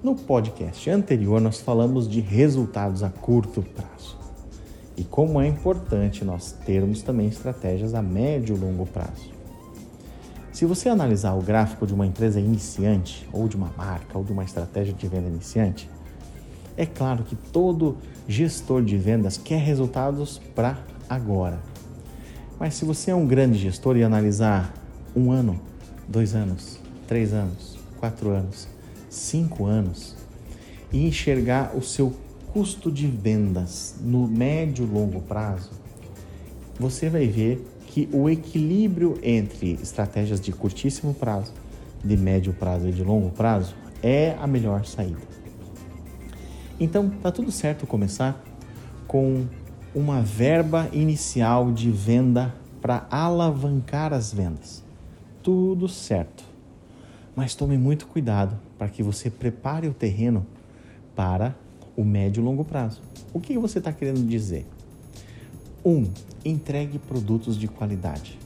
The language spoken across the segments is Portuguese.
No podcast anterior, nós falamos de resultados a curto prazo e como é importante nós termos também estratégias a médio e longo prazo. Se você analisar o gráfico de uma empresa iniciante, ou de uma marca, ou de uma estratégia de venda iniciante, é claro que todo gestor de vendas quer resultados para agora. Mas se você é um grande gestor e analisar um ano, dois anos, três anos, quatro anos, cinco anos e enxergar o seu custo de vendas no médio e longo prazo, você vai ver que o equilíbrio entre estratégias de curtíssimo prazo, de médio prazo e de longo prazo é a melhor saída. Então, tá tudo certo começar com uma verba inicial de venda para alavancar as vendas. Tudo certo. Mas tome muito cuidado para que você prepare o terreno para o médio e longo prazo. O que você está querendo dizer? Um, entregue produtos de qualidade.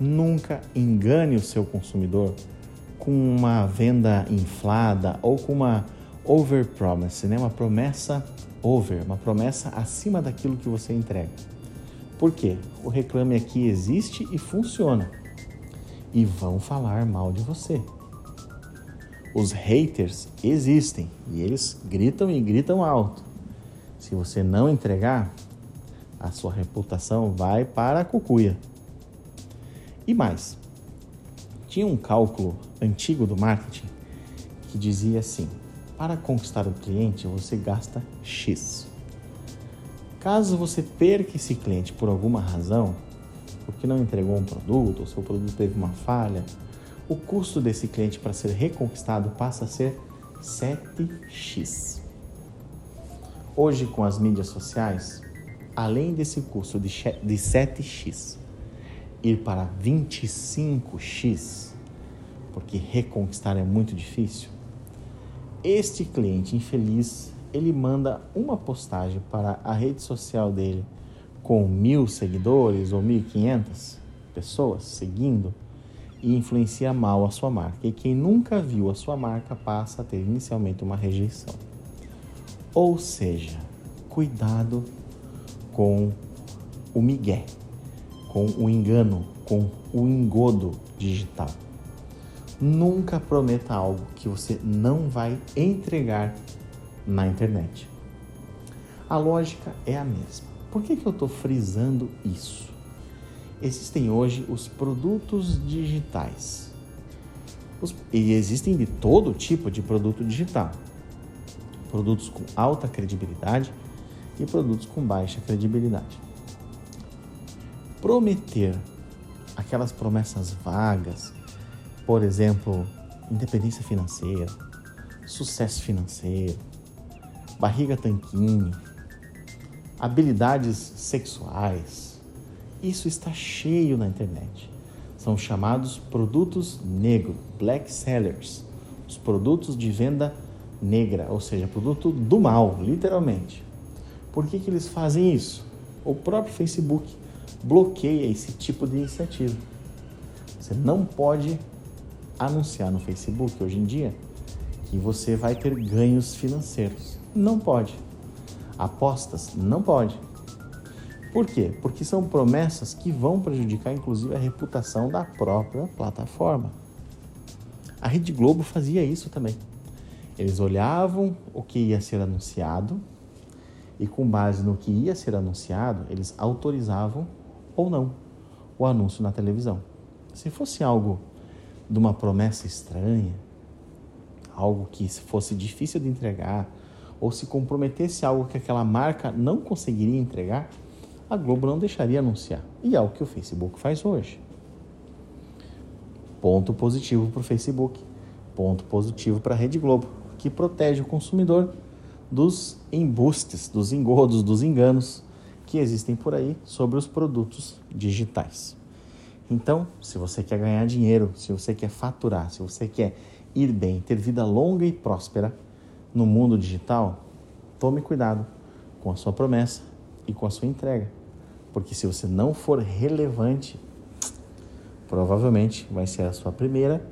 Nunca engane o seu consumidor com uma venda inflada ou com uma over promise, né? uma promessa over, uma promessa acima daquilo que você entrega. Por quê? O reclame aqui existe e funciona e vão falar mal de você. Os haters existem e eles gritam e gritam alto. Se você não entregar, a sua reputação vai para a cucuia. E mais, tinha um cálculo antigo do marketing que dizia assim: para conquistar o cliente você gasta X. Caso você perca esse cliente por alguma razão, porque não entregou um produto, ou seu produto teve uma falha, o custo desse cliente para ser reconquistado passa a ser 7x. Hoje, com as mídias sociais, além desse custo de 7x ir para 25x, porque reconquistar é muito difícil, este cliente infeliz ele manda uma postagem para a rede social dele com mil seguidores ou mil e quinhentas pessoas seguindo e influencia mal a sua marca. E quem nunca viu a sua marca passa a ter inicialmente uma rejeição. Ou seja, cuidado com o migué, com o engano, com o engodo digital. Nunca prometa algo que você não vai entregar na internet. A lógica é a mesma. Por que, que eu estou frisando isso? Existem hoje os produtos digitais. Os, e existem de todo tipo de produto digital. Produtos com alta credibilidade e produtos com baixa credibilidade. Prometer aquelas promessas vagas, por exemplo, independência financeira, sucesso financeiro, barriga tanquinho, habilidades sexuais. Isso está cheio na internet. São chamados produtos negros, black sellers, os produtos de venda negra, ou seja, produto do mal, literalmente. Por que, que eles fazem isso? O próprio Facebook bloqueia esse tipo de iniciativa. Você não pode anunciar no Facebook hoje em dia que você vai ter ganhos financeiros. Não pode. Apostas? Não pode. Por quê? Porque são promessas que vão prejudicar, inclusive, a reputação da própria plataforma. A Rede Globo fazia isso também. Eles olhavam o que ia ser anunciado e, com base no que ia ser anunciado, eles autorizavam ou não o anúncio na televisão. Se fosse algo de uma promessa estranha, algo que fosse difícil de entregar, ou se comprometesse algo que aquela marca não conseguiria entregar, a Globo não deixaria anunciar. E é o que o Facebook faz hoje. Ponto positivo para o Facebook, ponto positivo para a Rede Globo, que protege o consumidor dos embustes, dos engodos, dos enganos que existem por aí sobre os produtos digitais. Então, se você quer ganhar dinheiro, se você quer faturar, se você quer ir bem, ter vida longa e próspera no mundo digital, tome cuidado com a sua promessa e com a sua entrega. Porque se você não for relevante, provavelmente vai ser a sua primeira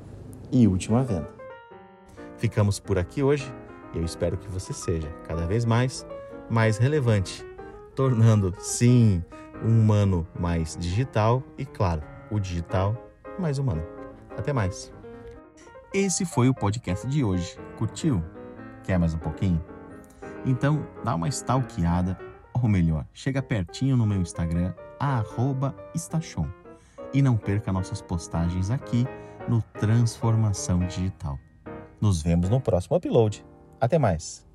e última venda. Ficamos por aqui hoje e eu espero que você seja cada vez mais mais relevante, tornando sim um humano mais digital e claro, o digital mais humano. Até mais. Esse foi o podcast de hoje. Curtiu? Quer mais um pouquinho? Então dá uma stalkeada, ou melhor, chega pertinho no meu Instagram, @estachon e não perca nossas postagens aqui no Transformação Digital. Nos vemos no próximo upload. Até mais!